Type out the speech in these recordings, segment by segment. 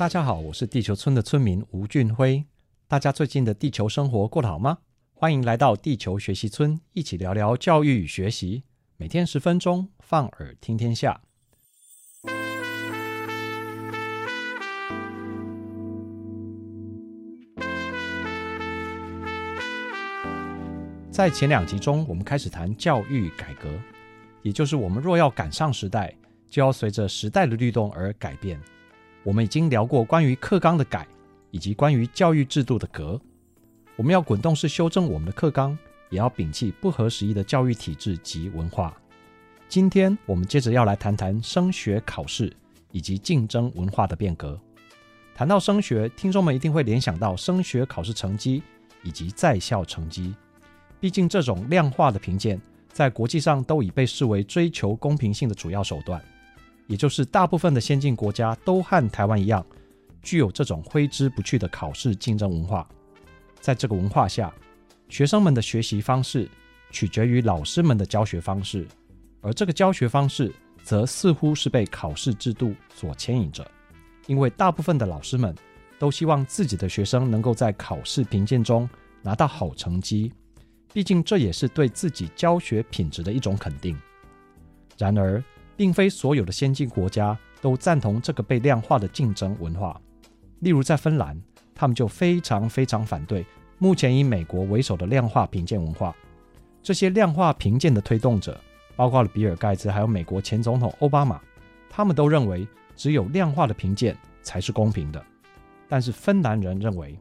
大家好，我是地球村的村民吴俊辉。大家最近的地球生活过得好吗？欢迎来到地球学习村，一起聊聊教育与学习。每天十分钟，放耳听天下。在前两集中，我们开始谈教育改革，也就是我们若要赶上时代，就要随着时代的律动而改变。我们已经聊过关于课纲的改，以及关于教育制度的革。我们要滚动式修正我们的课纲，也要摒弃不合时宜的教育体制及文化。今天我们接着要来谈谈升学考试以及竞争文化的变革。谈到升学，听众们一定会联想到升学考试成绩以及在校成绩。毕竟这种量化的评鉴，在国际上都已被视为追求公平性的主要手段。也就是大部分的先进国家都和台湾一样，具有这种挥之不去的考试竞争文化。在这个文化下，学生们的学习方式取决于老师们的教学方式，而这个教学方式则似乎是被考试制度所牵引着。因为大部分的老师们都希望自己的学生能够在考试评鉴中拿到好成绩，毕竟这也是对自己教学品质的一种肯定。然而，并非所有的先进国家都赞同这个被量化的竞争文化。例如，在芬兰，他们就非常非常反对目前以美国为首的量化评鉴文化。这些量化评鉴的推动者，包括了比尔盖茨，还有美国前总统奥巴马，他们都认为只有量化的评鉴才是公平的。但是芬兰人认为，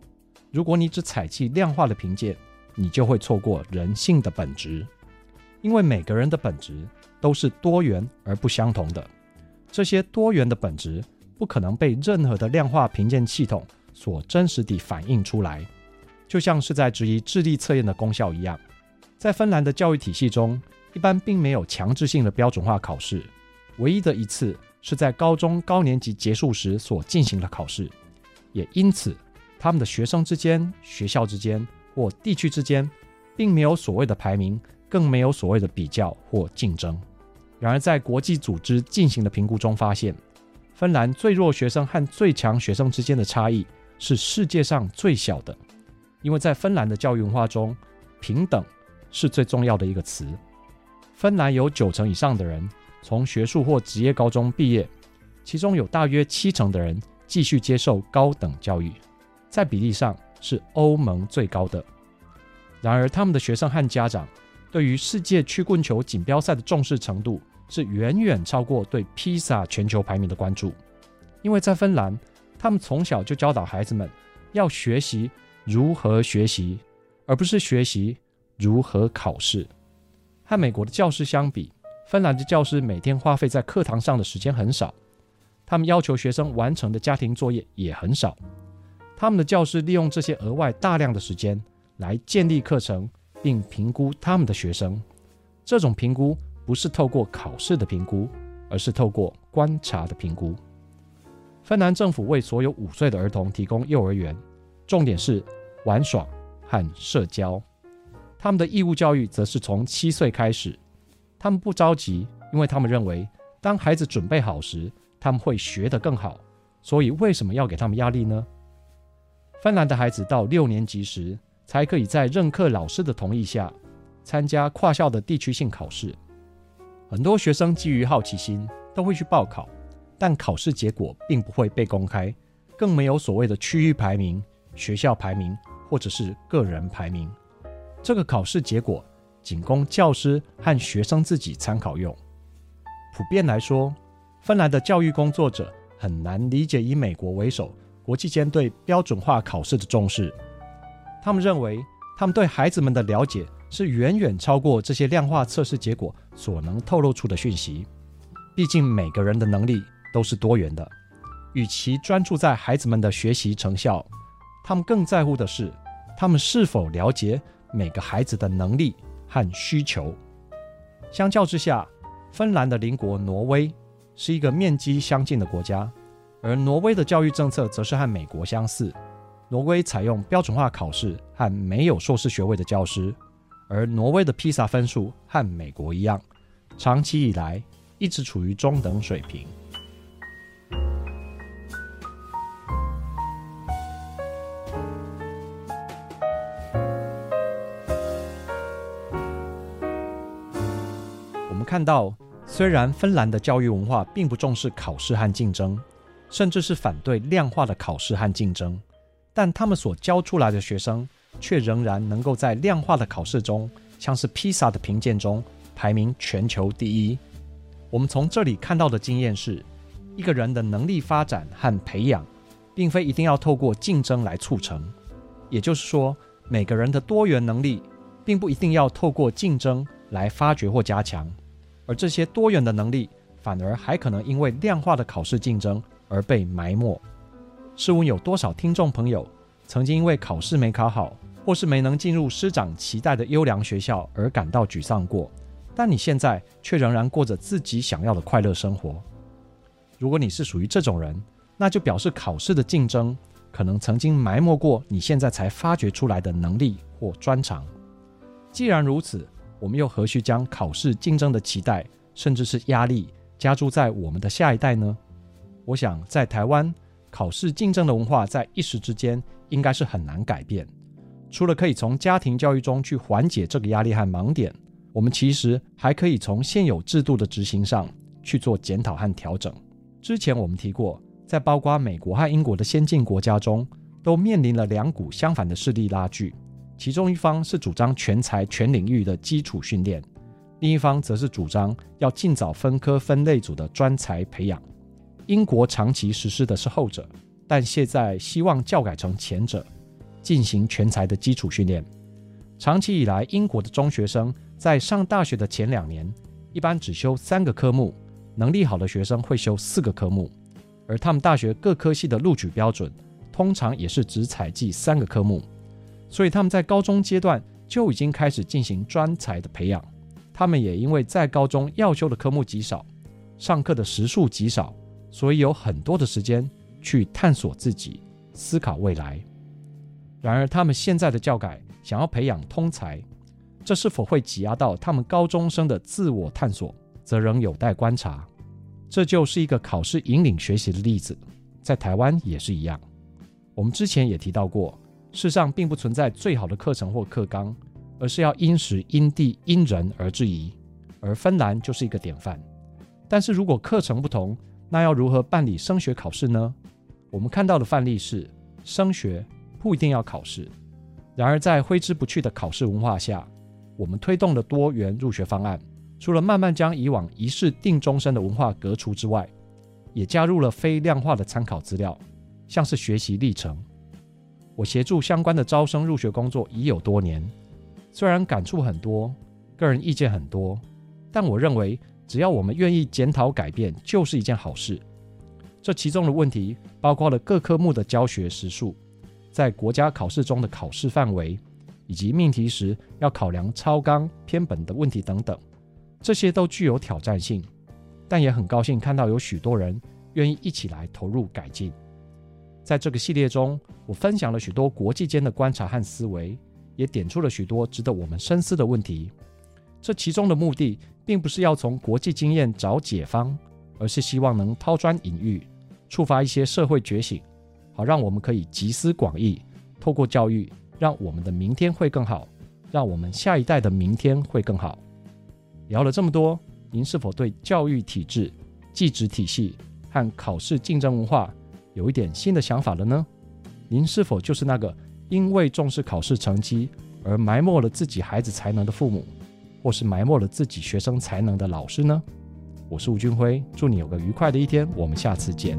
如果你只采弃量化的评鉴，你就会错过人性的本质，因为每个人的本质。都是多元而不相同的，这些多元的本质不可能被任何的量化评鉴系统所真实地反映出来，就像是在质疑智力测验的功效一样。在芬兰的教育体系中，一般并没有强制性的标准化考试，唯一的一次是在高中高年级结束时所进行的考试，也因此，他们的学生之间、学校之间或地区之间，并没有所谓的排名，更没有所谓的比较或竞争。然而，在国际组织进行的评估中发现，芬兰最弱学生和最强学生之间的差异是世界上最小的。因为在芬兰的教育文化中，平等是最重要的一个词。芬兰有九成以上的人从学术或职业高中毕业，其中有大约七成的人继续接受高等教育，在比例上是欧盟最高的。然而，他们的学生和家长对于世界曲棍球锦标赛的重视程度，是远远超过对披萨全球排名的关注，因为在芬兰，他们从小就教导孩子们要学习如何学习，而不是学习如何考试。和美国的教师相比，芬兰的教师每天花费在课堂上的时间很少，他们要求学生完成的家庭作业也很少。他们的教师利用这些额外大量的时间来建立课程，并评估他们的学生。这种评估。不是透过考试的评估，而是透过观察的评估。芬兰政府为所有五岁的儿童提供幼儿园，重点是玩耍和社交。他们的义务教育则是从七岁开始。他们不着急，因为他们认为，当孩子准备好时，他们会学得更好。所以，为什么要给他们压力呢？芬兰的孩子到六年级时，才可以在任课老师的同意下，参加跨校的地区性考试。很多学生基于好奇心都会去报考，但考试结果并不会被公开，更没有所谓的区域排名、学校排名或者是个人排名。这个考试结果仅供教师和学生自己参考用。普遍来说，芬兰的教育工作者很难理解以美国为首国际间对标准化考试的重视。他们认为，他们对孩子们的了解是远远超过这些量化测试结果所能透露出的讯息。毕竟每个人的能力都是多元的，与其专注在孩子们的学习成效，他们更在乎的是他们是否了解每个孩子的能力和需求。相较之下，芬兰的邻国挪威是一个面积相近的国家，而挪威的教育政策则是和美国相似。挪威采用标准化考试和没有硕士学位的教师，而挪威的披萨分数和美国一样，长期以来一直处于中等水平。我们看到，虽然芬兰的教育文化并不重视考试和竞争，甚至是反对量化的考试和竞争。但他们所教出来的学生，却仍然能够在量化的考试中，像是披萨的评鉴中排名全球第一。我们从这里看到的经验是，一个人的能力发展和培养，并非一定要透过竞争来促成。也就是说，每个人的多元能力，并不一定要透过竞争来发掘或加强，而这些多元的能力，反而还可能因为量化的考试竞争而被埋没。试问有多少听众朋友曾经因为考试没考好，或是没能进入师长期待的优良学校而感到沮丧过？但你现在却仍然过着自己想要的快乐生活。如果你是属于这种人，那就表示考试的竞争可能曾经埋没过你现在才发掘出来的能力或专长。既然如此，我们又何须将考试竞争的期待，甚至是压力加注在我们的下一代呢？我想在台湾。考试竞争的文化在一时之间应该是很难改变。除了可以从家庭教育中去缓解这个压力和盲点，我们其实还可以从现有制度的执行上去做检讨和调整。之前我们提过，在包括美国和英国的先进国家中，都面临了两股相反的势力拉锯。其中一方是主张全才全领域的基础训练，另一方则是主张要尽早分科分类组的专才培养。英国长期实施的是后者，但现在希望教改成前者，进行全才的基础训练。长期以来，英国的中学生在上大学的前两年，一般只修三个科目，能力好的学生会修四个科目，而他们大学各科系的录取标准，通常也是只采计三个科目，所以他们在高中阶段就已经开始进行专才的培养。他们也因为在高中要修的科目极少，上课的时数极少。所以有很多的时间去探索自己、思考未来。然而，他们现在的教改想要培养通才，这是否会挤压到他们高中生的自我探索，则仍有待观察。这就是一个考试引领学习的例子，在台湾也是一样。我们之前也提到过，世上并不存在最好的课程或课纲，而是要因时、因地、因人而制宜。而芬兰就是一个典范。但是如果课程不同，那要如何办理升学考试呢？我们看到的范例是，升学不一定要考试。然而，在挥之不去的考试文化下，我们推动了多元入学方案，除了慢慢将以往一试定终身的文化革除之外，也加入了非量化的参考资料，像是学习历程。我协助相关的招生入学工作已有多年，虽然感触很多，个人意见很多，但我认为。只要我们愿意检讨改变，就是一件好事。这其中的问题包括了各科目的教学时数，在国家考试中的考试范围，以及命题时要考量超纲偏本的问题等等。这些都具有挑战性，但也很高兴看到有许多人愿意一起来投入改进。在这个系列中，我分享了许多国际间的观察和思维，也点出了许多值得我们深思的问题。这其中的目的，并不是要从国际经验找解方，而是希望能抛砖引玉，触发一些社会觉醒，好让我们可以集思广益，透过教育，让我们的明天会更好，让我们下一代的明天会更好。聊了这么多，您是否对教育体制、技职体系和考试竞争文化有一点新的想法了呢？您是否就是那个因为重视考试成绩而埋没了自己孩子才能的父母？或是埋没了自己学生才能的老师呢？我是吴俊辉祝你有个愉快的一天我们下次见。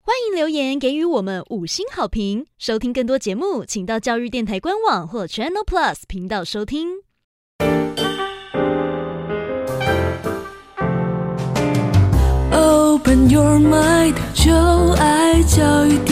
欢迎留言给予我们五星好评收听更多节目请到教育电台官网或 channel plus 频道收听。Open your mind，就爱教育电